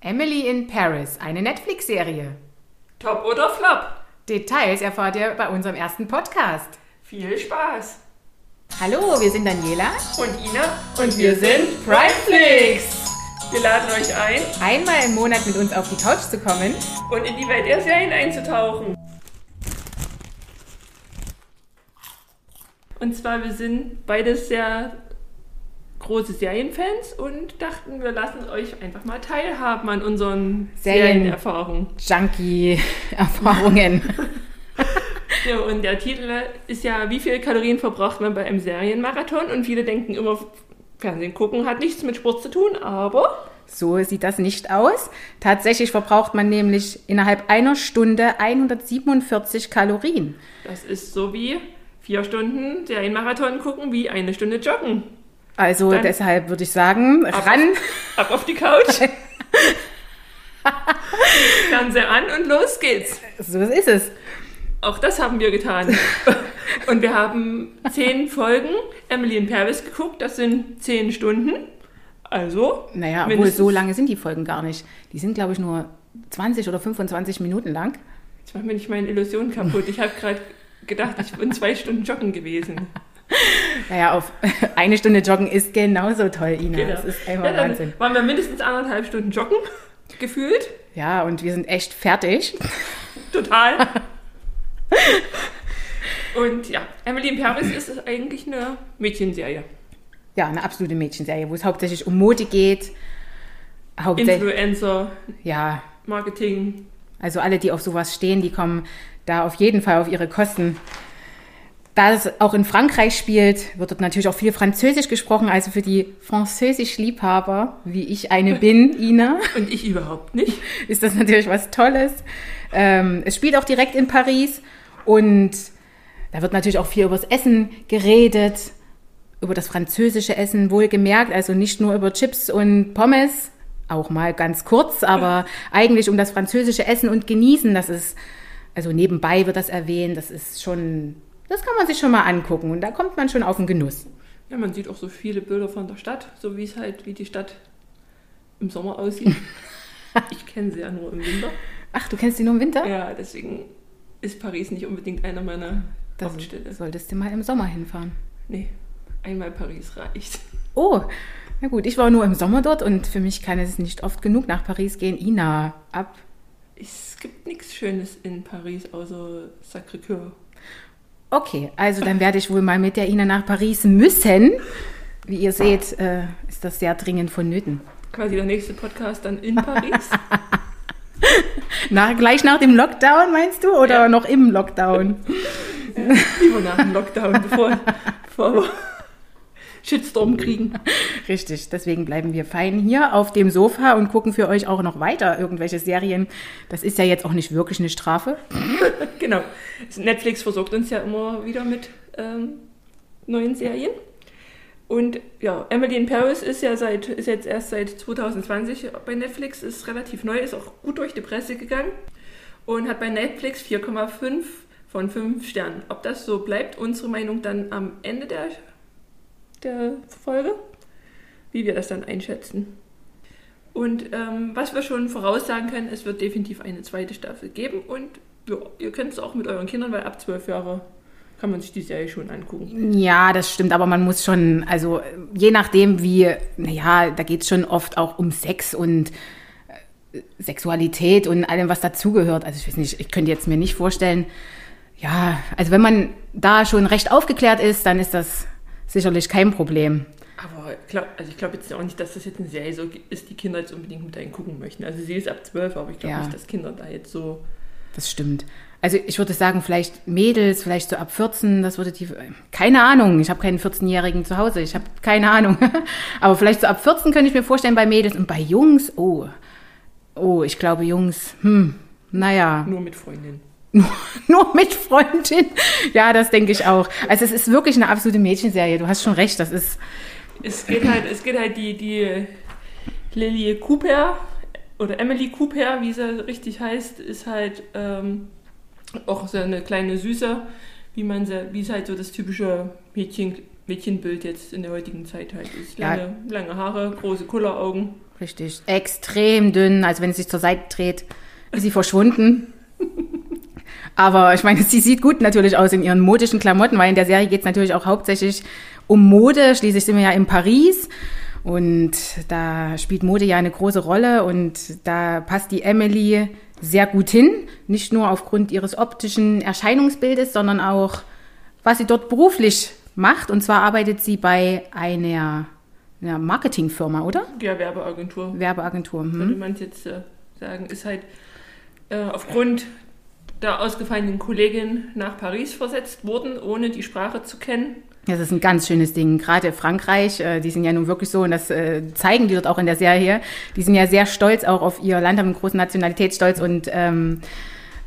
Emily in Paris, eine Netflix-Serie. Top oder Flop? Details erfahrt ihr bei unserem ersten Podcast. Viel Spaß! Hallo, wir sind Daniela Und Ina? Und wir sind Primeflix! Wir laden euch ein einmal im Monat mit uns auf die Couch zu kommen. und in die Welt der Serien einzutauchen. Und zwar, wir sind beide sehr große Serienfans und dachten, wir lassen euch einfach mal teilhaben an unseren Serien- Serienerfahrungen. Junkie-Erfahrungen. Ja, und der Titel ist ja, wie viele Kalorien verbraucht man bei einem Serienmarathon? Und viele denken immer, Fernsehen gucken hat nichts mit Sport zu tun, aber so sieht das nicht aus. Tatsächlich verbraucht man nämlich innerhalb einer Stunde 147 Kalorien. das ist so wie vier Stunden Serienmarathon gucken, wie eine Stunde joggen. Also Dann- deshalb würde ich sagen, ran. Ab auf die Couch, Fernseher an und los geht's. So ist es. Auch das haben wir getan. Und wir haben zehn Folgen Emily in Paris geguckt, das sind zehn Stunden. Also, Naja, obwohl so lange sind die Folgen gar nicht. Die sind, glaube ich, nur 20 oder 25 Minuten lang. Jetzt macht mir nicht meine Illusion kaputt. Ich habe gerade gedacht, ich bin zwei Stunden joggen gewesen. Naja, auf eine Stunde joggen ist genauso toll, Ina. Genau. Das ist Ja, einfach dann Wahnsinn. waren wir mindestens anderthalb Stunden joggen, gefühlt. Ja, und wir sind echt fertig. Total. Und ja, Emily in Paris ist eigentlich eine Mädchenserie. Ja, eine absolute Mädchenserie, wo es hauptsächlich um Mode geht. Hauptsächlich, Influencer, ja, Marketing. also alle, die auf sowas stehen, die kommen da auf jeden Fall auf ihre Kosten. Da es auch in Frankreich spielt, wird dort natürlich auch viel Französisch gesprochen. Also für die Französisch-Liebhaber, wie ich eine bin, Ina, Und ich überhaupt nicht. ist das natürlich was Tolles. Ähm, es spielt auch direkt in Paris und da wird natürlich auch viel übers Essen geredet, über das französische Essen wohlgemerkt, also nicht nur über Chips und Pommes, auch mal ganz kurz, aber eigentlich um das französische Essen und Genießen, das ist, also nebenbei wird das erwähnt, das ist schon, das kann man sich schon mal angucken und da kommt man schon auf den Genuss. Ja, man sieht auch so viele Bilder von der Stadt, so wie es halt, wie die Stadt im Sommer aussieht. ich kenne sie ja nur im Winter. Ach, du kennst die nur im Winter? Ja, deswegen ist Paris nicht unbedingt einer meiner Das Hauptstädte. solltest du mal im Sommer hinfahren. Nee, einmal Paris reicht. Oh, na gut, ich war nur im Sommer dort und für mich kann es nicht oft genug nach Paris gehen. Ina, ab. Es gibt nichts Schönes in Paris außer Sacré-Cœur. Okay, also dann werde ich wohl mal mit der Ina nach Paris müssen. Wie ihr seht, äh, ist das sehr dringend vonnöten. Quasi der nächste Podcast dann in Paris. Na, gleich nach dem Lockdown, meinst du? Oder Ja. noch im Lockdown? Lieber nach dem Lockdown, bevor, bevor Shitstorm kriegen. Richtig, deswegen bleiben wir fein hier auf dem Sofa und gucken für euch auch noch weiter irgendwelche Serien. Das ist ja jetzt auch nicht wirklich eine Strafe. Genau. Netflix versorgt uns ja immer wieder mit ähm, neuen Serien. Und ja, Emily in Paris ist ja seit, ist jetzt erst seit 2020 bei Netflix, ist relativ neu, ist auch gut durch die Presse gegangen und hat bei Netflix 4,5 von 5 Sternen. Ob das so bleibt, unsere Meinung dann am Ende der, der Folge, wie wir das dann einschätzen. Und ähm, was wir schon voraussagen können, es wird definitiv eine zweite Staffel geben und ja, ihr könnt es auch mit euren Kindern, weil ab 12 Jahre kann man sich die Serie schon angucken. Ja, das stimmt, aber man muss schon, also je nachdem wie, naja, da geht es schon oft auch um Sex und äh, Sexualität und allem, was dazugehört. Also ich weiß nicht, ich könnte jetzt mir nicht vorstellen, ja, also wenn man da schon recht aufgeklärt ist, dann ist das sicherlich kein Problem. Aber glaub, also ich glaube jetzt auch nicht, dass das jetzt eine Serie so ist, die Kinder jetzt unbedingt mit gucken möchten. Also sie ist ab 12, aber ich glaube Ja. nicht, dass Kinder da jetzt so. Das stimmt. Also ich würde sagen, vielleicht Mädels, vielleicht so ab 14, das würde die, keine Ahnung, ich habe keinen 14-Jährigen zu Hause, ich habe keine Ahnung. Aber vielleicht so ab 14 könnte ich mir vorstellen bei Mädels und bei Jungs, oh, oh, ich glaube Jungs, hm, naja, Nur mit Freundinnen. Nur, nur mit Freundin. Ja, das denke ich auch. Also es ist wirklich eine absolute Mädchenserie, du hast schon recht, das ist, Es geht halt, es geht halt die, die Lily Cooper oder Emily Cooper, wie sie richtig heißt, ist halt ähm, auch so eine kleine Süße, wie man sie, wie es halt so das typische Mädchen, Mädchenbild jetzt in der heutigen Zeit halt ist. Ja. Lange, lange Haare, große Kulleraugen. richtig. Extrem dünn. Also wenn sie sich zur Seite dreht, ist sie verschwunden. Aber ich meine, sie sieht gut natürlich aus in ihren modischen Klamotten, weil in der Serie geht es natürlich auch hauptsächlich um Mode. Schließlich sind wir ja in Paris. Und da spielt Mode ja eine große Rolle und da passt die Emily sehr gut hin. Nicht nur aufgrund ihres optischen Erscheinungsbildes, sondern auch, was sie dort beruflich macht. Und zwar arbeitet sie bei einer, einer Marketingfirma, oder? Ja, Werbeagentur. Werbeagentur. Hm. Würde man jetzt äh, sagen, ist halt äh, aufgrund der ausgefallenen Kollegin nach Paris versetzt worden, ohne die Sprache zu kennen. Das ist ein ganz schönes Ding. Gerade Frankreich, äh, die sind ja nun wirklich so, und das äh, zeigen die dort auch in der Serie, die sind ja sehr stolz auch auf ihr Land, haben einen großen Nationalitätsstolz und ähm,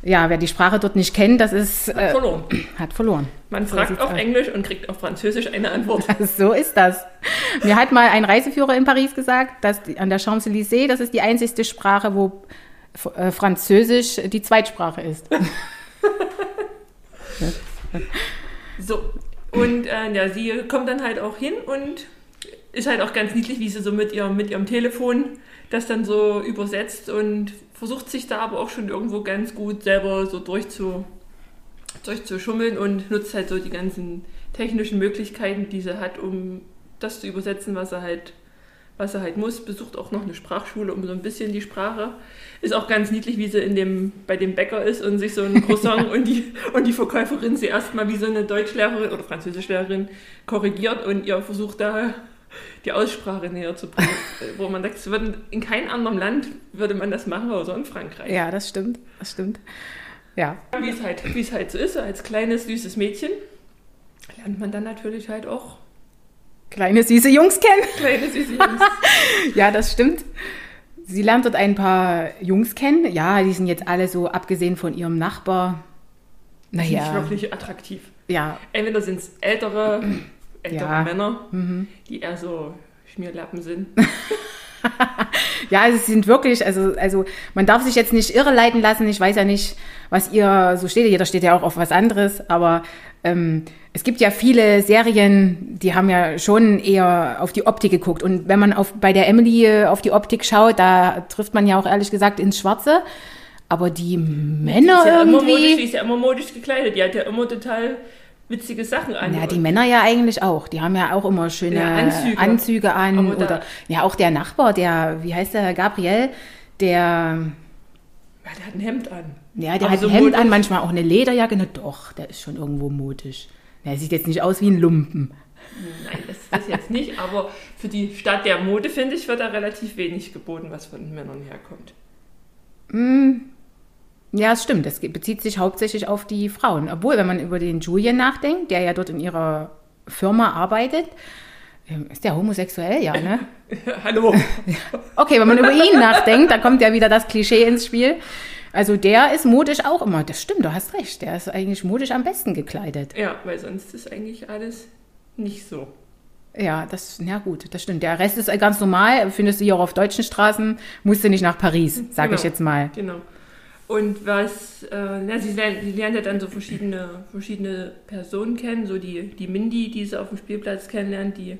ja, wer die Sprache dort nicht kennt, das ist. Hat verloren. Hat verloren. Man So fragt auf aus. Englisch und kriegt auf Französisch eine Antwort. So ist das. Mir hat mal ein Reiseführer in Paris gesagt, dass die, an der Champs-Élysées, das ist die einzigste Sprache, wo äh, Französisch die Zweitsprache ist. So. Und äh, ja, sie kommt dann halt auch hin und ist halt auch ganz niedlich, wie sie so mit ihrem, mit ihrem Telefon das dann so übersetzt und versucht sich da aber auch schon irgendwo ganz gut selber so durchzu, durchzuschummeln und nutzt halt so die ganzen technischen Möglichkeiten, die sie hat, um das zu übersetzen, was er halt, was er halt muss. Besucht auch noch eine Sprachschule, um so ein bisschen die Sprache. Ist auch ganz niedlich, wie sie in dem, bei dem Bäcker ist und sich so ein Croissant und, die, und die Verkäuferin sie erstmal wie so eine Deutschlehrerin oder Französischlehrerin korrigiert und ihr versucht da die Aussprache näher zu bringen. Wo man sagt, in keinem anderen Land würde man das machen, außer in Frankreich. Ja, das stimmt. Das stimmt. Ja. Wie es halt, wie es halt so ist, als kleines, süßes Mädchen lernt man dann natürlich halt auch Kleine süße Jungs kennen. kleine, süße Jungs. Ja, das stimmt. Sie lernt dort ein paar Jungs kennen. Ja, die sind jetzt alle so, abgesehen von ihrem Nachbar. Nicht Naja. wirklich attraktiv. Ja, Entweder sind es ältere, ältere Ja. Männer, mhm. die eher so Schmierlappen sind. Ja, also sie sind wirklich, also, also man darf sich jetzt nicht irreleiten lassen. Ich weiß ja nicht, was ihr so steht. Jeder steht ja auch auf was anderes. Aber ähm, es gibt ja viele Serien, die haben ja schon eher auf die Optik geguckt. Und wenn man auf, bei der Emily äh, auf die Optik schaut, da trifft man ja auch ehrlich gesagt ins Schwarze. Aber die Die Männer ist ja immer modisch, die irgendwie. ist ja immer modisch gekleidet. Die hat ja immer total witzige Sachen an. Ja, die Männer ja eigentlich auch. Die haben ja auch immer schöne Ja, Anzüge. Anzüge, an. Oder ja, auch der Nachbar, der, wie heißt der, Gabriel, der Ja, der hat ein Hemd an. Ja, der Aber hat so ein Hemd modisch. an, manchmal auch eine Lederjacke. Na doch, der ist schon irgendwo modisch. Der sieht jetzt nicht aus wie ein Lumpen. Nein, das ist das jetzt nicht, aber für die Stadt der Mode, finde ich, wird da relativ wenig geboten, was von den Männern herkommt. Ja, es stimmt. Das bezieht sich hauptsächlich auf die Frauen. Obwohl, wenn man über den Julian nachdenkt, der ja dort in ihrer Firma arbeitet, ähm, ist der homosexuell? Ja, ne? Hallo. Okay, wenn man über ihn nachdenkt, da kommt ja wieder das Klischee ins Spiel. Also der ist modisch auch immer. Das stimmt, du hast recht. Der ist eigentlich modisch am besten gekleidet. Ja, weil sonst ist eigentlich alles nicht so. Ja, das, ja gut, das stimmt. Der Rest ist ganz normal. Findest du hier auch auf deutschen Straßen. Musst du nicht nach Paris, sage Genau. ich jetzt mal. Genau. Und was, äh, ja, sie, lernt, sie lernt ja dann so verschiedene, verschiedene Personen kennen, so die, die Mindy, die sie auf dem Spielplatz kennenlernt, die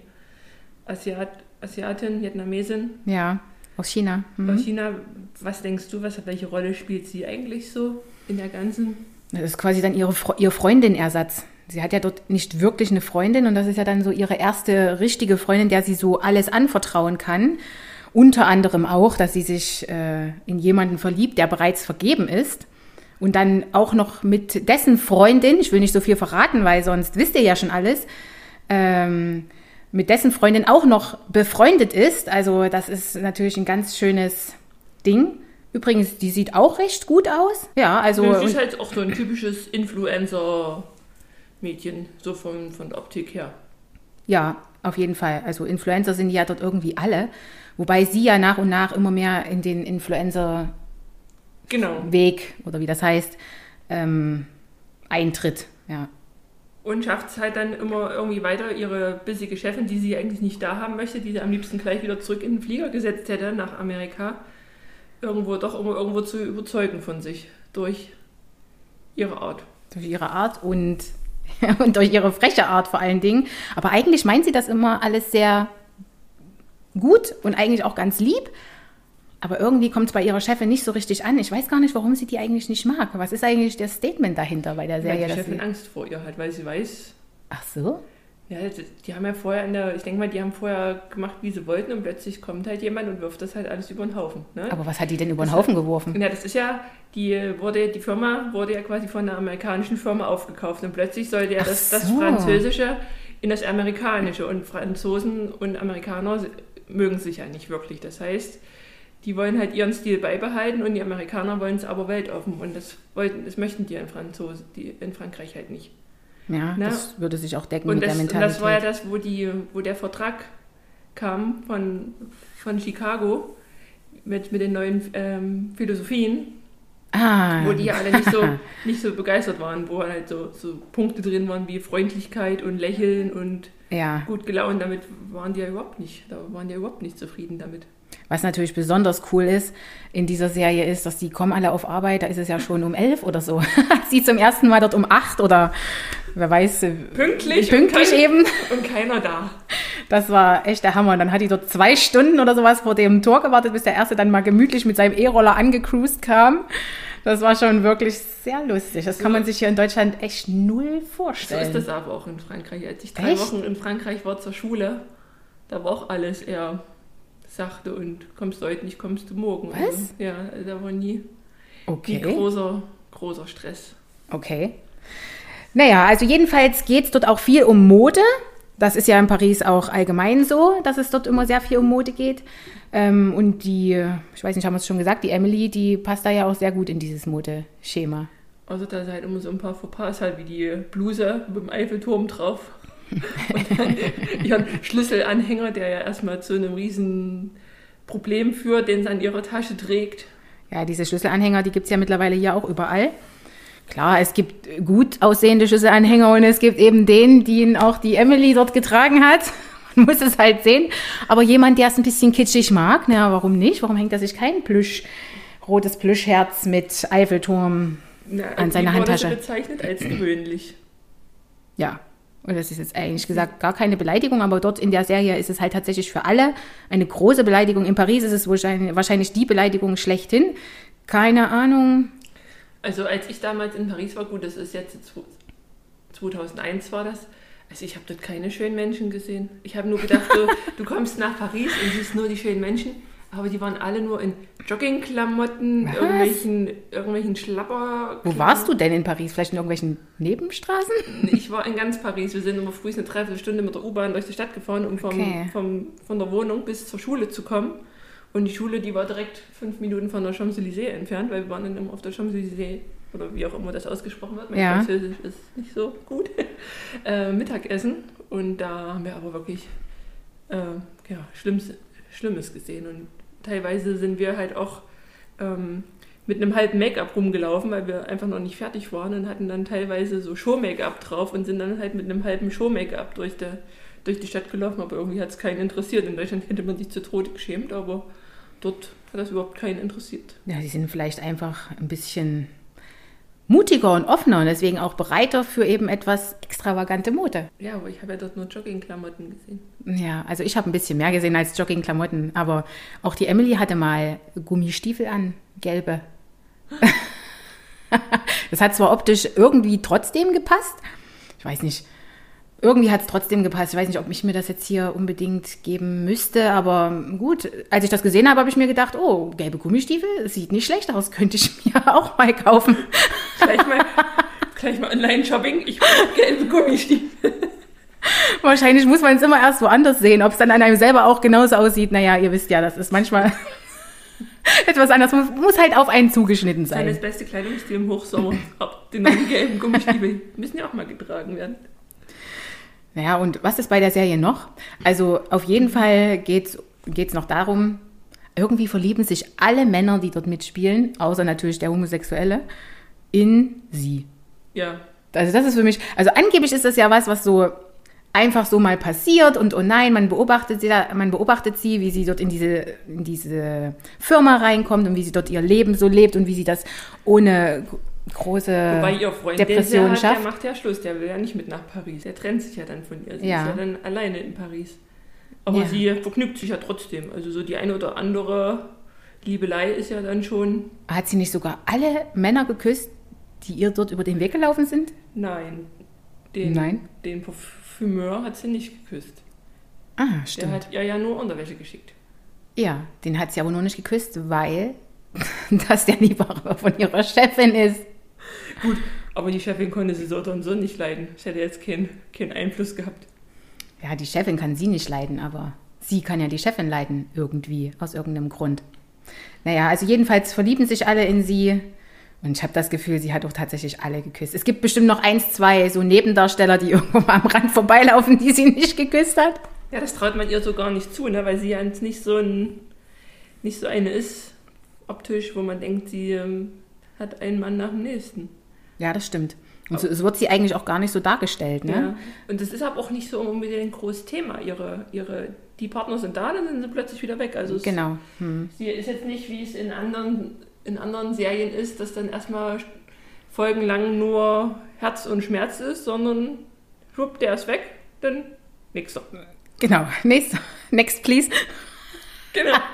Asiat, Asiatin, Vietnamesin Ja, aus China. Mhm. aus China. Was denkst du, was, welche Rolle spielt sie eigentlich so in der ganzen? Das ist quasi dann ihre, ihr Freundin-Ersatz. Sie hat ja dort nicht wirklich eine Freundin und das ist ja dann so ihre erste richtige Freundin, der sie so alles anvertrauen kann. Unter anderem auch, dass sie sich äh, in jemanden verliebt, der bereits vergeben ist. Und dann auch noch mit dessen Freundin, ich will nicht so viel verraten, weil sonst wisst ihr ja schon alles, ähm, mit dessen Freundin auch noch befreundet ist. Also das ist natürlich ein ganz schönes Ding. Übrigens, die sieht auch recht gut aus. Ja, also. sie ist halt auch so ein typisches Influencer-Mädchen, so von, von der Optik her. Ja, auf jeden Fall. Also Influencer sind ja dort irgendwie alle. Wobei sie ja nach und nach immer mehr in den Influencer-Weg, Genau. oder wie das heißt, ähm, eintritt. Ja. Und schafft es halt dann immer irgendwie weiter, ihre bissige Chefin, die sie eigentlich nicht da haben möchte, die sie am liebsten gleich wieder zurück in den Flieger gesetzt hätte nach Amerika, irgendwo doch immer irgendwo zu überzeugen von sich durch ihre Art. Durch ihre Art und, und durch ihre freche Art vor allen Dingen. Aber eigentlich meint sie das immer alles sehr gut und eigentlich auch ganz lieb. Aber irgendwie kommt es bei ihrer Chefin nicht so richtig an. Ich weiß gar nicht, warum sie die eigentlich nicht mag. Was ist eigentlich das Statement dahinter bei der Serie? Weil die Chefin Angst vor ihr hat, weil sie weiß, Ach so? Ja, die- haben ja vorher in der, ich denke mal, die haben vorher gemacht, wie sie wollten und plötzlich kommt halt jemand und wirft das halt alles über den Haufen. Ne? Aber was hat die denn über den Haufen geworfen? Ja, das ist ja, die wurde, die Firma wurde ja quasi von einer amerikanischen Firma aufgekauft und plötzlich sollte ja das, das so. Französische in das Amerikanische und Franzosen und Amerikaner mögen sich ja nicht wirklich. Das heißt, die wollen halt ihren Stil beibehalten und die Amerikaner wollen es aber weltoffen und das wollten, das möchten die in Franzosen, die in Frankreich halt nicht. Ja, Na, das würde sich auch decken Und mit das, der und Mentalität. das war ja das, wo, die, wo der Vertrag kam von, von Chicago mit, mit den neuen ähm, Philosophien, ah, wo die ja alle nicht so, nicht so begeistert waren, wo halt so, so Punkte drin waren wie Freundlichkeit und Lächeln und ja. gut gelaunt. Damit waren die ja überhaupt nicht, da waren die ja überhaupt nicht zufrieden damit. Was natürlich besonders cool ist in dieser Serie ist, dass die kommen alle auf Arbeit, da ist es ja schon um elf oder so. Sie zum ersten Mal dort um acht oder wer weiß, äh, Pünktlich, pünktlich und, kein, eben. und keiner da. Das war echt der Hammer. Und dann hat die dort zwei Stunden oder sowas vor dem Tor gewartet, bis der erste dann mal gemütlich mit seinem E-Roller angecruised kam. Das war schon wirklich sehr lustig. Das kann man sich hier in Deutschland echt null So vorstellen. ist das aber auch in Frankreich. Als ich drei Echt? Wochen in Frankreich war zur Schule, da war auch alles eher sachte und kommst du heute nicht, kommst du morgen. Was? Also, ja, da war nie, nie Okay. großer, großer Stress. Okay. Naja, also jedenfalls geht es dort auch viel um Mode. Das ist ja in Paris auch allgemein so, dass es dort immer sehr viel um Mode geht. Ähm, und die, ich weiß nicht, haben wir es schon gesagt, die Emily, die passt da ja auch sehr gut in dieses Modeschema. Also da sind halt immer so ein paar Fauxpas, halt wie die Bluse mit dem Eiffelturm drauf. Ihren Schlüsselanhänger, der ja erstmal zu einem riesen Problem führt, den sie an ihrer Tasche trägt. Ja, diese Schlüsselanhänger, die gibt es ja mittlerweile hier auch überall. Klar, es gibt gut aussehende Schlüsselanhänger und es gibt eben den, den auch die Emily dort getragen hat. Man muss es halt sehen. Aber jemand, der es ein bisschen kitschig mag, na, warum nicht? Warum hängt er sich kein Plüsch, rotes Plüschherz mit Eiffelturm Na, An seiner Handtasche. sie bezeichnet als gewöhnlich. Ja, und das ist jetzt eigentlich gesagt gar keine Beleidigung, aber dort in der Serie ist es halt tatsächlich für alle eine große Beleidigung. In Paris ist es wahrscheinlich, wahrscheinlich die Beleidigung schlechthin. Keine Ahnung. Also als ich damals in Paris war, gut, das ist jetzt zwo- 2001 war das. Also ich habe dort keine schönen Menschen gesehen. Ich habe nur gedacht, du, du kommst nach Paris und siehst nur die schönen Menschen. Aber die waren alle nur in Joggingklamotten, Was? irgendwelchen, irgendwelchen Schlapper. Wo warst du denn in Paris? Vielleicht in irgendwelchen Nebenstraßen? Ich war in ganz Paris. Wir sind immer früh eine Dreiviertelstunde mit der U-Bahn durch die Stadt gefahren, um vom, Okay. vom, von der Wohnung bis zur Schule zu kommen. Und die Schule, die war direkt fünf Minuten von der Champs-Élysées entfernt, weil wir waren dann immer auf der Champs-Élysées, oder wie auch immer das ausgesprochen wird. Mein Ja. Französisch ist nicht so gut. äh, Mittagessen. Und da haben wir aber wirklich äh, ja, Schlimmes, Schlimmes gesehen. Und teilweise sind wir halt auch ähm, mit einem halben Make-up rumgelaufen, weil wir einfach noch nicht fertig waren und hatten dann teilweise so Show-Make-up drauf und sind dann halt mit einem halben Show-Make-up durch, der- durch die Stadt gelaufen, aber irgendwie hat es keinen interessiert. In Deutschland hätte man sich zu Tode geschämt, aber dort hat das überhaupt keinen interessiert. Ja, die sind vielleicht einfach ein bisschen mutiger und offener und deswegen auch bereiter für eben etwas extravagante Mode. Ja, aber ich habe ja dort nur Joggingklamotten gesehen. Ja, also ich habe ein bisschen mehr gesehen als Joggingklamotten, aber auch die Emily hatte mal Gummistiefel an, gelbe. das hat zwar optisch irgendwie trotzdem gepasst, ich weiß nicht, irgendwie hat es trotzdem gepasst. Ich weiß nicht, ob ich mir das jetzt hier unbedingt geben müsste, aber gut, als ich das gesehen habe, habe ich mir gedacht, oh, gelbe Gummistiefel, sieht nicht schlecht aus, könnte ich mir auch mal kaufen. Gleich mal, gleich mal Online-Shopping. Ich brauche gelbe Gummistiefel. Wahrscheinlich muss man es immer erst woanders sehen, ob es dann an einem selber auch genauso aussieht. Naja, ihr wisst ja, das ist manchmal etwas anders. Muss, muss halt auf einen zugeschnitten Sein das sein. beste Kleidungsstil im Hochsommer. Ab den neuen gelben Gummistiefel müssen ja auch mal getragen werden. Naja, und was ist bei der Serie noch? Also auf jeden Fall geht es noch darum, irgendwie verlieben sich alle Männer, die dort mitspielen, außer natürlich der Homosexuelle, in sie. Ja, Also das ist für mich, also angeblich ist das ja was, was so einfach so mal passiert und oh nein, man beobachtet sie, da, man beobachtet sie, wie sie dort in diese, in diese Firma reinkommt und wie sie dort ihr Leben so lebt und wie sie das ohne gro- große Wobei ihr Freund, Depression sie hat, schafft. der macht ja Schluss, der will ja nicht mit nach Paris. Der trennt sich ja dann von ihr. Sie Ja. ist ja dann alleine in Paris. Aber Ja. sie vergnügt sich ja trotzdem. Also so die eine oder andere Liebelei ist ja dann schon, Hat sie nicht sogar alle Männer geküsst, die ihr dort über den Weg gelaufen sind? nein, den, Nein. den Parfümeur hat sie nicht geküsst. Ah, Der stimmt. hat ihr ja nur Unterwäsche geschickt. Ja, den hat sie aber nur nicht geküsst, weil das der Liebhaber von ihrer Chefin ist. Gut, aber die Chefin konnte sie so oder so nicht leiden. Es hätte jetzt keinen keinen Einfluss gehabt. Ja, die Chefin kann sie nicht leiden, aber sie kann ja die Chefin leiden, irgendwie, aus irgendeinem Grund. Naja, also jedenfalls verlieben sich alle in sie. Und ich habe das Gefühl, sie hat auch tatsächlich alle geküsst. Es gibt bestimmt noch eins, zwei so Nebendarsteller, die irgendwo mal am Rand vorbeilaufen, die sie nicht geküsst hat. Ja, das traut man ihr so gar nicht zu, ne? weil sie ja nicht so, ein, nicht so eine ist, optisch, wo man denkt, sie ähm, hat einen Mann nach dem nächsten. Ja, das stimmt. Und so, so wird sie eigentlich auch gar nicht so dargestellt, ne? Ja. Und das ist aber auch nicht so unbedingt ein großes Thema. Ihre, ihre, die Partner sind da, dann sind sie plötzlich wieder weg. Also es, Genau. Hm. sie ist jetzt nicht, wie es in anderen, in anderen Serien ist, dass dann erstmal folgenlang nur Herz und Schmerz ist, sondern schwupp, der ist weg, dann nix. Genau. Nächst, next, please. Genau.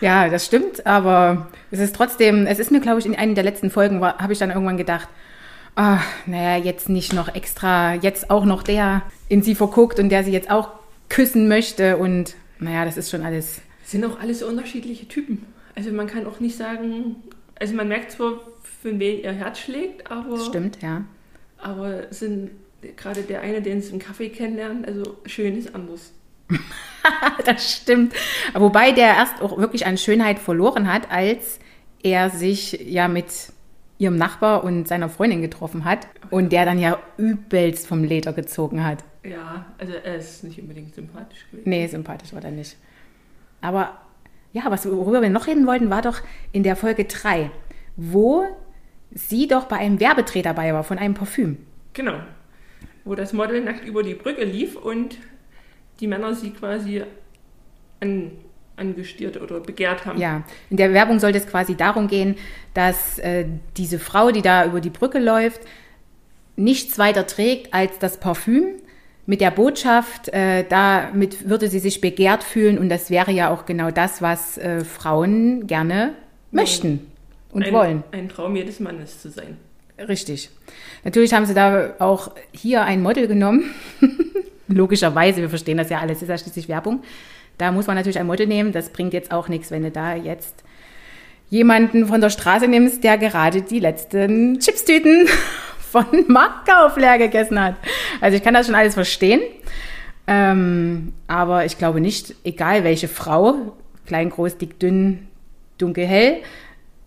Ja, das stimmt, aber es ist trotzdem, es ist mir, glaube ich, in einer der letzten Folgen, habe ich dann irgendwann gedacht, ah, naja, jetzt nicht noch extra, jetzt auch noch der in sie verguckt und der sie jetzt auch küssen möchte und naja, das ist schon alles, sind auch alles so unterschiedliche Typen. Also man kann auch nicht sagen, also man merkt zwar, für wen ihr Herz schlägt, aber, das stimmt, ja. aber es sind gerade der eine, den sie im Kaffee kennenlernen, also schön ist anders. das stimmt. Wobei der erst auch wirklich an Schönheit verloren hat, als er sich ja mit ihrem Nachbar und seiner Freundin getroffen hat und der dann ja übelst vom Leder gezogen hat. Ja, also er ist nicht unbedingt sympathisch gewesen. Nee, sympathisch war er nicht. Aber ja, was, worüber wir noch reden wollten, war doch in der Folge 3, wo sie doch bei einem Werbedreh dabei war von einem Parfüm. Genau. Wo das Model nackt über die Brücke lief und die Männer sie quasi an, angestiert oder begehrt haben. Ja, in der Werbung sollte es quasi darum gehen, dass äh, diese Frau, die da über die Brücke läuft, nichts weiter trägt als das Parfüm mit der Botschaft, äh, damit würde sie sich begehrt fühlen und das wäre ja auch genau das, was äh, Frauen gerne möchten und ein, wollen. Ein Traum jedes Mannes zu sein. Richtig. Natürlich haben sie da auch hier ein Model genommen. Logischerweise, wir verstehen das ja alles, ist ja schließlich Werbung. Da muss man natürlich ein Model nehmen. Das bringt jetzt auch nichts, wenn du da jetzt jemanden von der Straße nimmst, der gerade die letzten Chipstüten von Marktkauf leer gegessen hat. Also ich kann das schon alles verstehen. Ähm, aber ich glaube nicht, egal welche Frau, klein, groß, dick, dünn, dunkel, hell,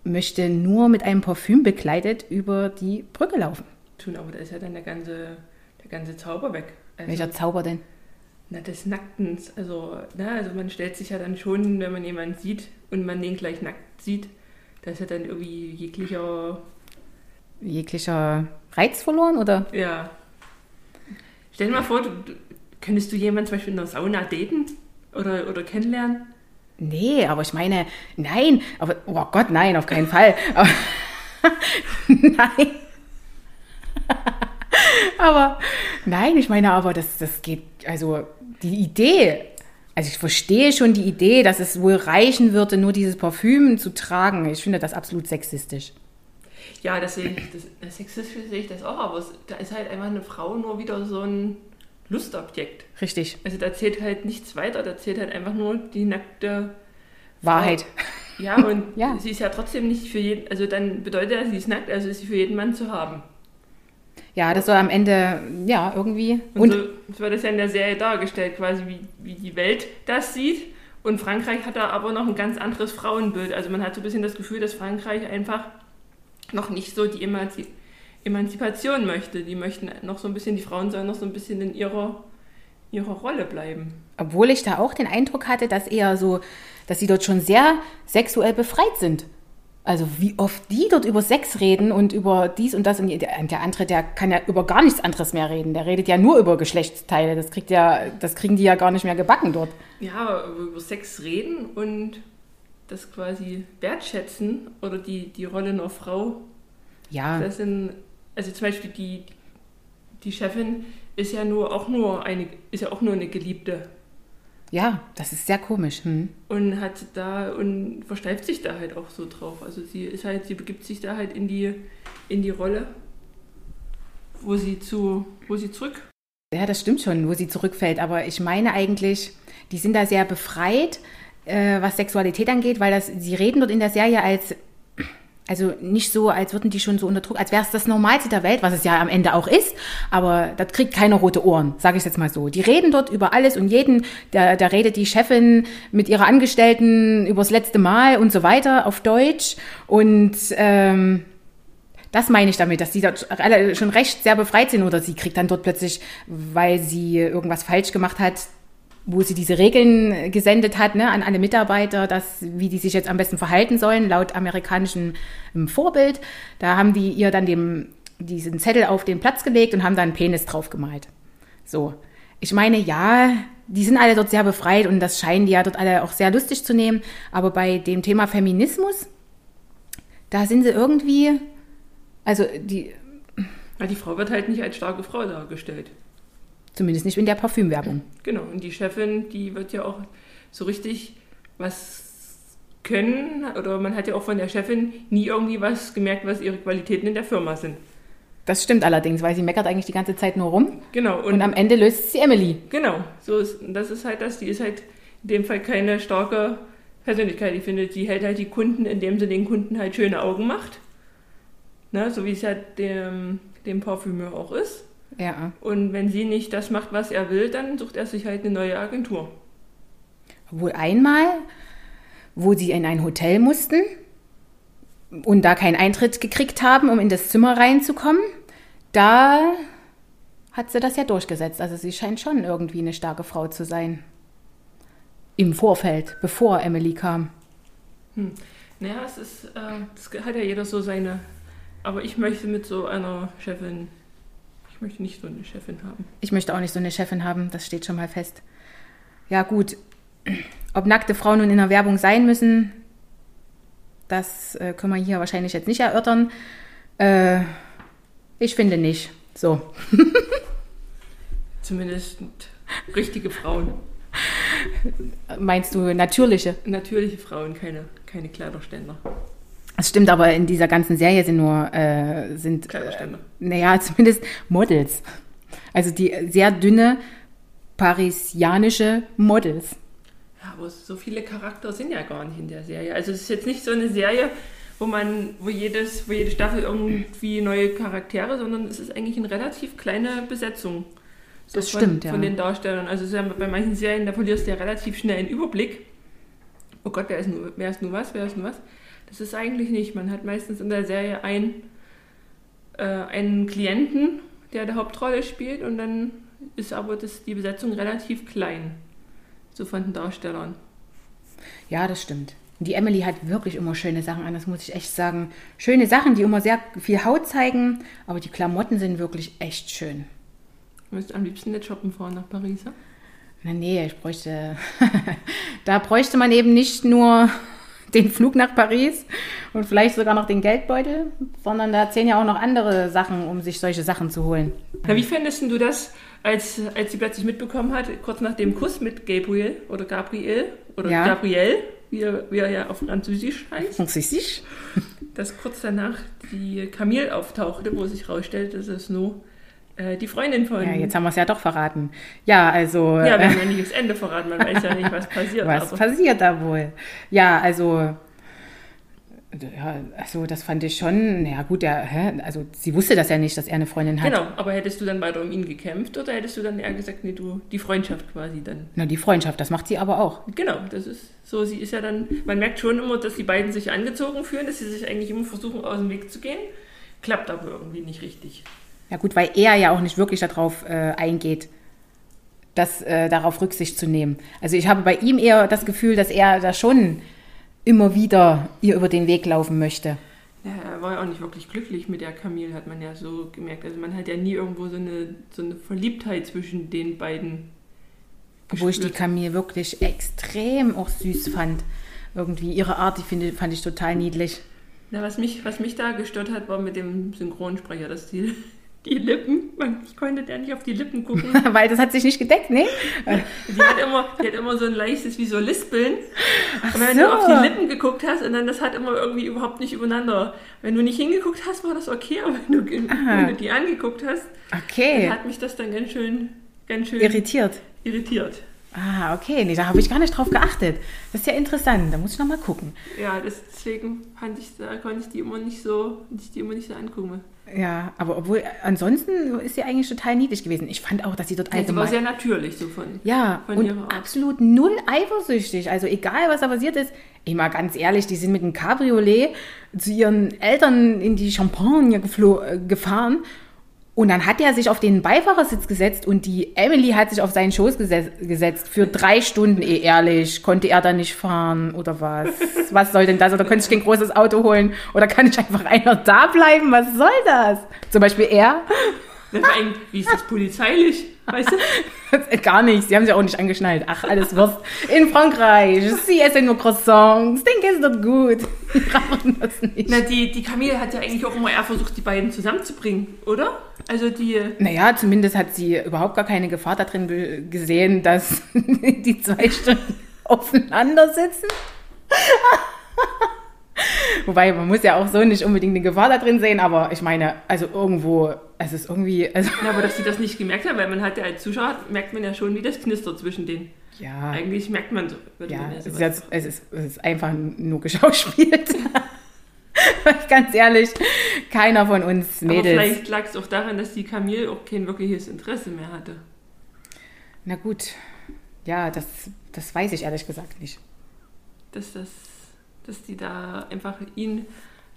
möchte nur mit einem Parfüm begleitet über die Brücke laufen. Tun, aber da ist ja dann der ganze, der ganze Zauber weg. Also, Welcher Zauber denn? Na, des Nacktens. Also, na, also man stellt sich ja dann schon, wenn man jemanden sieht und man den gleich nackt sieht, da ist ja dann irgendwie jeglicher, Jeglicher Reiz verloren oder? ja. Stell dir mal vor, du, könntest du jemanden zum Beispiel in der Sauna daten oder, oder kennenlernen? Nee, aber ich meine, nein, aber, oh Gott, nein, auf keinen Fall. Aber, nein. aber, nein, ich meine, aber das, das geht, also die Idee, also ich verstehe schon die Idee, dass es wohl reichen würde, nur dieses Parfüm zu tragen. Ich finde das absolut sexistisch. Ja, das sehe ich, das, sexistisch sehe ich das auch, aber es, da ist halt einfach eine Frau nur wieder so ein Lustobjekt. Richtig. Also da zählt halt nichts weiter, da zählt halt einfach nur die nackte Wahrheit. Ja, und Ja. sie ist ja trotzdem nicht für jeden, also dann bedeutet das, sie ist nackt, also ist sie für jeden Mann zu haben. Ja, das soll am Ende, ja, irgendwie. Und, Und, so, so wird das ja in der Serie dargestellt, quasi wie, wie die Welt das sieht. Und Frankreich hat da aber noch ein ganz anderes Frauenbild. Also man hat so ein bisschen das Gefühl, dass Frankreich einfach noch nicht so die Emanzi Emanzipation möchte. Die möchten noch so ein bisschen, die Frauen sollen noch so ein bisschen in ihrer, ihrer Rolle bleiben. Obwohl ich da auch den Eindruck hatte, dass eher so, dass sie dort schon sehr sexuell befreit sind. Also wie oft die dort über Sex reden und über dies und das und der, der andere, der kann ja über gar nichts anderes mehr reden. Der redet ja nur über Geschlechtsteile. Das kriegt ja, das kriegen die ja gar nicht mehr gebacken dort. Ja, über Sex reden und das quasi wertschätzen oder die, die Rolle einer Frau Ja, Das sind, also zum Beispiel die, die Chefin ist ja nur auch nur eine, ist ja auch nur eine Geliebte. Ja, das ist sehr komisch. Hm. Und hat da und versteift sich da halt auch so drauf. Also sie ist halt, sie begibt sich da halt in die, in die Rolle, wo sie zu, wo sie zurück. Ja, das stimmt schon, wo sie zurückfällt. Aber ich meine eigentlich, die sind da sehr befreit, äh, was Sexualität angeht, weil das, sie reden dort in der Serie als also nicht so, als würden die schon so unter Druck, als wäre es das Normalste der Welt, was es ja am Ende auch ist, aber das kriegt keine rote Ohren, sage ich jetzt mal so. Die reden dort über alles und jeden, da, da redet die Chefin mit ihrer Angestellten übers letzte Mal und so weiter auf Deutsch und ähm, das meine ich damit, dass die dort schon recht sehr befreit sind oder sie kriegt dann dort plötzlich, weil sie irgendwas falsch gemacht hat, wo sie diese Regeln gesendet hat ne, an alle Mitarbeiter, dass, wie die sich jetzt am besten verhalten sollen, laut amerikanischem ähm, Vorbild. Da haben die ihr dann dem, diesen Zettel auf den Platz gelegt und haben da einen Penis drauf gemalt. So. Ich meine, ja, die sind alle dort sehr befreit und das scheinen die ja dort alle auch sehr lustig zu nehmen. Aber bei dem Thema Feminismus, da sind sie irgendwie, also die. Ja, die Frau wird halt nicht als starke Frau dargestellt. Zumindest nicht in der Parfümwerbung. Genau, und die Chefin, die wird ja auch so richtig was können, oder man hat ja auch von der Chefin nie irgendwie was gemerkt, was ihre Qualitäten in der Firma sind. Das stimmt allerdings, weil sie meckert eigentlich die ganze Zeit nur rum. Genau. Und, und am Ende löst sie Emily. Genau, so ist, das ist halt das. Die ist halt in dem Fall keine starke Persönlichkeit. Ich finde, die hält halt die Kunden, indem sie den Kunden halt schöne Augen macht. Na, so wie es ja dem, dem Parfümeur auch ist. Ja. Und wenn sie nicht das macht, was er will, dann sucht er sich halt eine neue Agentur. Obwohl einmal, wo sie in ein Hotel mussten und da keinen Eintritt gekriegt haben, um in das Zimmer reinzukommen, da hat sie das ja durchgesetzt. Also sie scheint schon irgendwie eine starke Frau zu sein. Im Vorfeld, bevor Emily kam. Hm. Naja, es ist, äh, das hat ja jeder so seine. Aber ich möchte mit so einer Chefin ich möchte nicht so eine Chefin haben. Ich möchte auch nicht so eine Chefin haben, das steht schon mal fest. Ja, gut. Ob nackte Frauen nun in der Werbung sein müssen, das äh, können wir hier wahrscheinlich jetzt nicht erörtern. Äh, ich finde nicht. So. Zumindest richtige Frauen. Meinst du natürliche? Natürliche Frauen, keine, keine Kleiderständer. Das stimmt, aber in dieser ganzen Serie sind nur, äh, sind, äh, naja, zumindest Models. Also die sehr dünne parisianische Models. Ja, aber so viele Charakter sind ja gar nicht in der Serie. Also es ist jetzt nicht so eine Serie, wo man, wo jedes, wo jede Staffel irgendwie neue Charaktere, sondern es ist eigentlich eine relativ kleine Besetzung. So das von, stimmt, ja. Von den Darstellern. Also ja bei manchen Serien, da verlierst du ja relativ schnell einen Überblick. Oh Gott, wer ist nur, wer ist nur was, wer ist nur was? Das ist eigentlich nicht. Man hat meistens in der Serie ein, äh, einen Klienten, der die Hauptrolle spielt und dann ist aber das, die Besetzung relativ klein. So von den Darstellern. Ja, das stimmt. Die Emily hat wirklich immer schöne Sachen an, das muss ich echt sagen. Schöne Sachen, die immer sehr viel Haut zeigen, aber die Klamotten sind wirklich echt schön. Du müsstest am liebsten nicht shoppen fahren nach Paris, ja? Na nee, ich bräuchte. da bräuchte man eben nicht nur den Flug nach Paris und vielleicht sogar noch den Geldbeutel, sondern da zählen ja auch noch andere Sachen, um sich solche Sachen zu holen. Na, wie fändest du das, als, als sie plötzlich mitbekommen hat, kurz nach dem Kuss mit Gabriel oder Gabriel oder ja. Gabriel, wie er, wie er ja auf Französisch heißt? Französisch? Dass kurz danach die Camille auftauchte, wo sich herausstellt, dass es nur äh, die Freundin von. Ja, jetzt haben wir es ja doch verraten. Ja, also. Ja, wir haben ja nicht das Ende verraten, man weiß ja nicht, was passiert. Was aber. passiert da wohl? Ja, also. Ja, also das fand ich schon, ja gut, der, hä? also sie wusste das ja nicht, dass er eine Freundin hat. Genau, aber hättest du dann weiter um ihn gekämpft oder hättest du dann eher gesagt, nee, du, die Freundschaft quasi dann? Na, die Freundschaft, das macht sie aber auch. Genau, das ist so, sie ist ja dann, man merkt schon immer, dass die beiden sich angezogen fühlen, dass sie sich eigentlich immer versuchen, aus dem Weg zu gehen, klappt aber irgendwie nicht richtig. Ja gut, weil er ja auch nicht wirklich darauf äh, eingeht, das, äh, darauf Rücksicht zu nehmen. Also ich habe bei ihm eher das Gefühl, dass er da schon immer wieder ihr über den Weg laufen möchte. Ja, er war ja auch nicht wirklich glücklich mit der Camille, hat man ja so gemerkt. Also man hat ja nie irgendwo so eine, so eine Verliebtheit zwischen den beiden. Obwohl ich die Camille wirklich extrem auch süß fand. Irgendwie ihre Art, die finde, fand ich total niedlich. Na, was mich, was mich da gestört hat, war mit dem Synchronsprecher, dass die die Lippen, ich konnte der nicht auf die Lippen gucken. Weil das hat sich nicht gedeckt, ne? Die hat immer, die hat immer so ein leichtes, wie so Lispeln. Ach und wenn so. du auf die Lippen geguckt hast, und dann das hat immer irgendwie überhaupt nicht übereinander. Wenn du nicht hingeguckt hast, war das okay, aber wenn du, wenn du die angeguckt hast, Okay. dann hat mich das dann ganz schön, ganz schön Irritiert. irritiert. Ah, okay. Nee, da habe ich gar nicht drauf geachtet. Das ist ja interessant. Da muss ich noch mal gucken. Ja, deswegen fand ich, da konnte ich die immer nicht so, ich die immer nicht so angucken. Ja, aber obwohl, ansonsten ist sie eigentlich total niedlich gewesen. Ich fand auch, dass sie dort Sie war allgemein... sehr natürlich so von. Ja, von und absolut null eifersüchtig. Also egal, was da passiert ist. Ich mal ganz ehrlich, die sind mit einem Cabriolet zu ihren Eltern in die Champagne äh, gefahren. Und dann hat er sich auf den Beifahrersitz gesetzt und die Emily hat sich auf seinen Schoß gesetz, gesetzt. Für drei Stunden, eh ehrlich. Konnte er da nicht fahren oder was? Was soll denn das? Oder könnte ich kein großes Auto holen? Oder kann ich einfach einer da bleiben? Was soll das? Zum Beispiel er? Vor allem, wie ist das polizeilich? Weißt du? Gar nicht, sie haben sich auch nicht angeschnallt. Ach, alles Wurst. In Frankreich, sie essen nur Croissants, denen geht's doch gut. Die brauchen das nicht. Na, die, die Camille hat ja eigentlich auch immer eher versucht, die beiden zusammenzubringen, oder? Also die. Naja, zumindest hat sie überhaupt gar keine Gefahr darin gesehen, dass die zwei Stunden aufeinander sitzen. Wobei, man muss ja auch so nicht unbedingt eine Gefahr da drin sehen, aber ich meine, also irgendwo, es ist irgendwie, also, Na, aber dass sie das nicht gemerkt hat, weil man hat ja als Zuschauer, merkt man ja schon, wie das knistert zwischen denen. ja. Eigentlich merkt man so. würde Ja, man es sowas ist, jetzt, es, ist, es ist einfach nur geschauspielt. Ganz ehrlich, keiner von uns Aber Mädels. vielleicht lag es auch daran, dass die Camille auch kein wirkliches Interesse mehr hatte. Na gut, ja, das, das weiß ich ehrlich gesagt nicht. Dass das, dass die da einfach ihn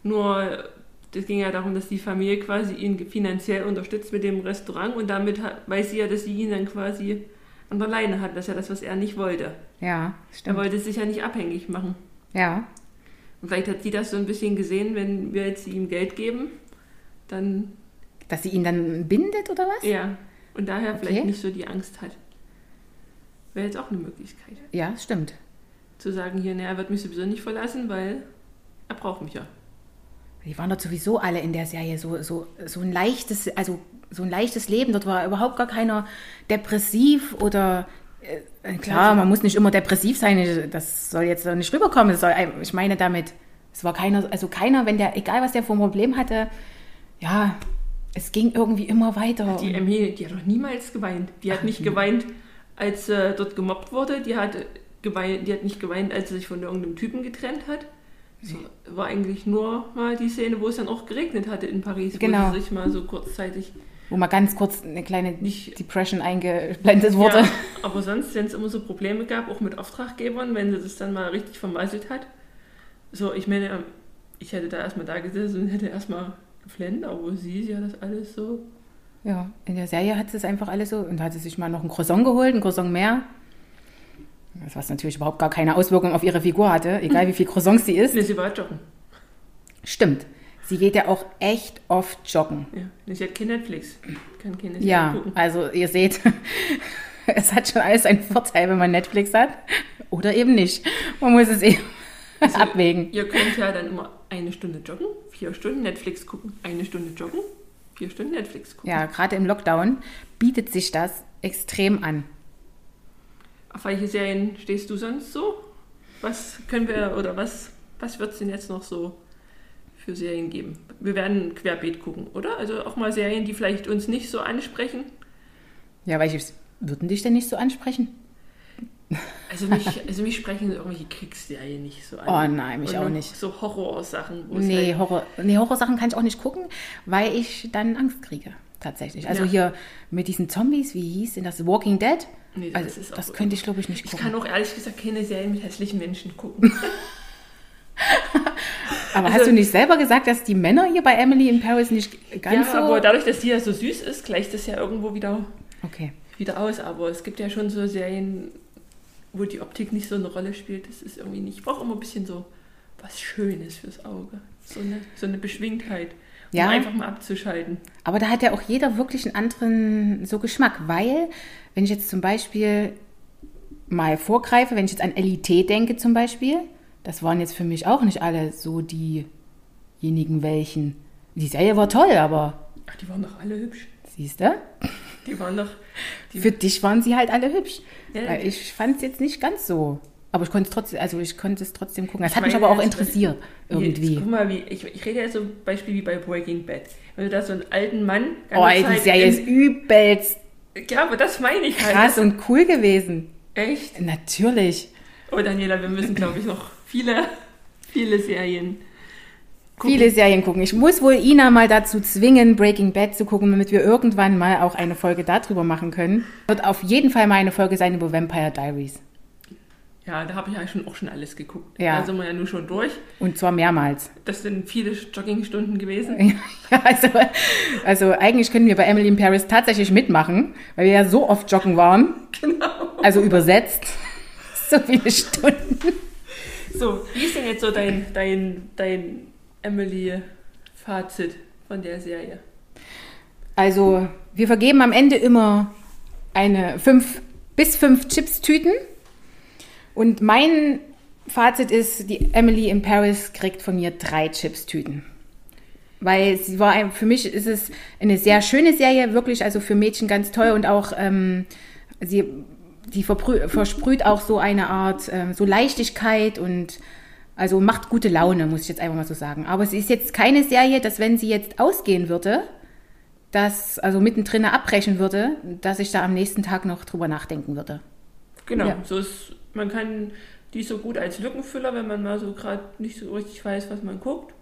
nur, das ging ja darum, dass die Familie quasi ihn finanziell unterstützt mit dem Restaurant und damit weiß sie ja, dass sie ihn dann quasi an der Leine hat. Das ist ja das, was er nicht wollte. Ja, Er stimmt. wollte sich ja nicht abhängig machen. Ja, Und vielleicht hat sie das so ein bisschen gesehen, wenn wir jetzt ihm Geld geben, dann dass sie ihn dann bindet oder was? ja. Und daher Okay. vielleicht nicht so die Angst hat. Wäre jetzt auch eine Möglichkeit. Ja, stimmt. Zu sagen, hier, ne, er wird mich sowieso nicht verlassen, weil er braucht mich ja. Die waren dort sowieso alle in der Serie so, so, so ein leichtes, also so ein leichtes Leben. Dort war überhaupt gar keiner depressiv oder äh, klar, man muss nicht immer depressiv sein. Das soll jetzt nicht rüberkommen. Soll, ein- ich meine damit, es war keiner, also keiner, wenn der, egal was der für ein Problem hatte, ja, es ging irgendwie immer weiter. Die Emily, die hat doch niemals geweint. Die hat nicht geweint, als äh, dort gemobbt wurde. Die hat, geweint, die hat nicht geweint, als sie sich von irgendeinem Typen getrennt hat. Es war eigentlich nur mal die Szene, wo es dann auch geregnet hatte in Paris, Genau. wo sie sich mal so kurzzeitig wo mal ganz kurz eine kleine Nicht- Depression eingeblendet wurde. Ja, aber sonst, wenn es immer so Probleme gab, auch mit Auftraggebern, wenn sie das dann mal richtig vermasselt hat. So, ich meine, ähm, ich hätte da erstmal da gesessen und hätte erstmal geflennt, aber sie, sie hat das alles so. Ja, in der Serie hat sie es einfach alles so und hat sie sich mal noch ein Croissant geholt, ein Croissant mehr. Was natürlich überhaupt gar keine Auswirkung auf ihre Figur hatte, egal wie viel Croissants sie isst. Ne, sie war joggen. Stimmt. Sie geht ja auch echt oft joggen. Ja, sie hat kein Netflix. Kann keine Serie Ja, gucken. also ihr seht, es hat schon alles einen Vorteil, wenn man Netflix hat. Oder eben nicht. Man muss es eben abwägen. Ihr könnt ja dann immer eine Stunde joggen, vier Stunden Netflix gucken, eine Stunde joggen, vier Stunden Netflix gucken. Ja, gerade im Lockdown bietet sich das extrem an. Auf welche Serien stehst du sonst so? Was können wir oder was, was wird es denn jetzt noch so für Serien geben? Wir werden querbeet gucken, oder? Also auch mal Serien, die vielleicht uns nicht so ansprechen. Ja, welche würden dich denn nicht so ansprechen? Also mich, also mich sprechen irgendwelche Kriegsserien nicht so an. Oh nein, mich Und auch nicht. So Horrorsachen. Nee, halt- Horror, nee, Horrorsachen kann ich auch nicht gucken, weil ich dann Angst kriege. Tatsächlich. Also Ja. hier mit diesen Zombies, wie hieß denn das? Walking Dead? Nee, das also, ist auch- das könnte ich, glaube ich, nicht Ich gucken. kann auch ehrlich gesagt keine Serien mit hässlichen Menschen gucken. Aber also- hast du nicht selber gesagt, dass die Männer hier bei Emily in Paris nicht ja, ganz so... aber dadurch, dass die ja so süß ist, gleicht das ja irgendwo wieder, okay. wieder aus. Aber es gibt ja schon so Serien, wo die Optik nicht so eine Rolle spielt. Das ist irgendwie nicht. Ich brauche immer ein bisschen so was Schönes fürs Auge. So eine, so eine Beschwingtheit. Um Ja. einfach mal abzuschalten. Aber da hat ja auch jeder wirklich einen anderen so Geschmack, weil wenn ich jetzt zum Beispiel mal vorgreife, wenn ich jetzt an LIT denke zum Beispiel, das waren jetzt für mich auch nicht alle so diejenigen welchen. Die Serie war toll, aber Ach, die waren doch alle hübsch. Siehst du? Die waren doch. Die, Für dich waren sie halt alle hübsch. Ja. Weil Ich fand es jetzt nicht ganz so. Aber ich konnte es trotzdem, also ich konnte es trotzdem gucken. Das hat mich aber auch jetzt- interessiert, Jetzt, irgendwie. guck mal, wie, ich, ich rede jetzt so ein Beispiel wie bei Breaking Bad. Wenn du da so einen alten Mann. Oh, ganze ey, die Serie ist übelst Ja, aber das meine ich halt. krass und cool gewesen. Echt? Natürlich. Oh, Daniela, wir müssen, glaube ich, noch viele, viele Serien gucken. Viele Serien gucken. Ich muss wohl Ina mal dazu zwingen, Breaking Bad zu gucken, damit wir irgendwann mal auch eine Folge darüber machen können. Wird auf jeden Fall mal eine Folge sein über Vampire Diaries. Ja, da habe ich ja schon, auch schon alles geguckt. Ja. Da sind wir ja nur schon durch. Und zwar mehrmals. Das sind viele Joggingstunden gewesen. Ja, also, also eigentlich können wir bei Emily in Paris tatsächlich mitmachen, weil wir ja so oft joggen waren. Genau. Also übersetzt. So viele Stunden. So, wie ist denn jetzt so dein, dein, dein Emily-Fazit von der Serie? Also wir vergeben am Ende immer eine fünf bis fünf Chips-Tüten. Und mein Fazit ist, die Emily in Paris kriegt von mir drei Chips-Tüten. Weil sie war, ein- für mich ist es eine sehr schöne Serie, wirklich, also für Mädchen ganz toll und auch ähm, sie, die versprüht auch so eine Art, ähm, so Leichtigkeit und also macht gute Laune, muss ich jetzt einfach mal so sagen. Aber sie ist jetzt keine Serie, dass wenn sie jetzt ausgehen würde, dass also mittendrin abbrechen würde, dass ich da am nächsten Tag noch drüber nachdenken würde. Genau, Ja. so ist, man kann die so gut als Lückenfüller, wenn man mal so gerade nicht so richtig weiß, was man guckt.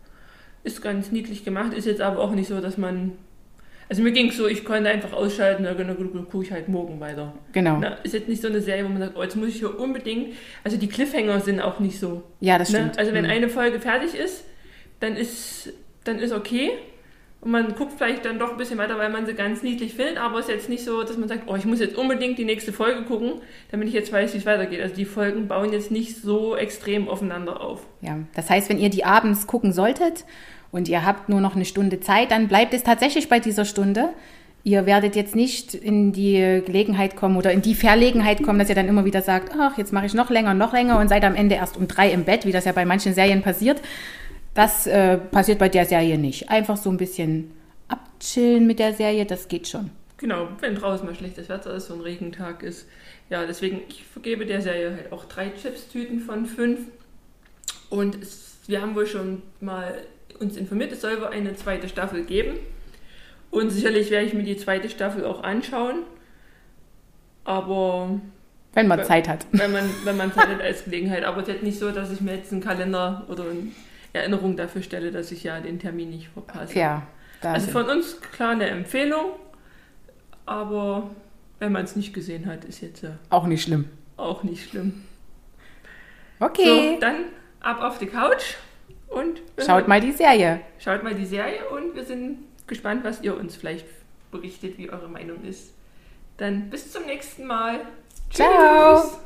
Ist ganz niedlich gemacht, ist jetzt aber auch nicht so, dass man. Also mir ging es so, ich konnte einfach ausschalten, na gut, gucke ich halt morgen weiter. Genau. Na, ist jetzt nicht so eine Serie, wo man sagt, oh, jetzt muss ich hier unbedingt. Also die Cliffhanger sind auch nicht so. Ja, das Ne? stimmt. Also wenn Mhm. eine Folge fertig ist, dann ist, dann ist okay. Und man guckt vielleicht dann doch ein bisschen weiter, weil man sie ganz niedlich findet, aber es ist jetzt nicht so, dass man sagt, oh, ich muss jetzt unbedingt die nächste Folge gucken, damit ich jetzt weiß, wie es weitergeht. Also die Folgen bauen jetzt nicht so extrem aufeinander auf. Ja, das heißt, wenn ihr die abends gucken solltet und ihr habt nur noch eine Stunde Zeit, dann bleibt es tatsächlich bei dieser Stunde. Ihr werdet jetzt nicht in die Gelegenheit kommen oder in die Verlegenheit kommen, dass ihr dann immer wieder sagt, ach, jetzt mache ich noch länger, noch länger und seid am Ende erst um drei im Bett, wie das ja bei manchen Serien passiert. Das äh, passiert bei der Serie nicht. Einfach so ein bisschen abchillen mit der Serie, das geht schon. Genau, wenn draußen mal schlechtes Wetter ist, so ein Regentag ist. Ja, deswegen, ich vergebe der Serie halt auch drei Chips-Tüten von fünf. Und es, wir haben wohl schon mal uns informiert, es soll wohl eine zweite Staffel geben. Und sicherlich werde ich mir die zweite Staffel auch anschauen. Aber Wenn man Bei- Zeit hat. wenn man, wenn man Zeit hat als Gelegenheit. Aber es ist jetzt nicht so, dass ich mir jetzt einen Kalender oder eine Erinnerung dafür stelle, dass ich ja den Termin nicht verpasse. Ja, Also von uns klar eine Empfehlung, aber wenn man es nicht gesehen hat, ist jetzt ja auch nicht schlimm. auch nicht schlimm. Okay, So, dann ab auf die Couch und schaut mal die Serie. schaut mal die Serie und wir sind gespannt, was ihr uns vielleicht berichtet, wie eure Meinung ist. Dann bis zum nächsten Mal. Ciao. Tschüss.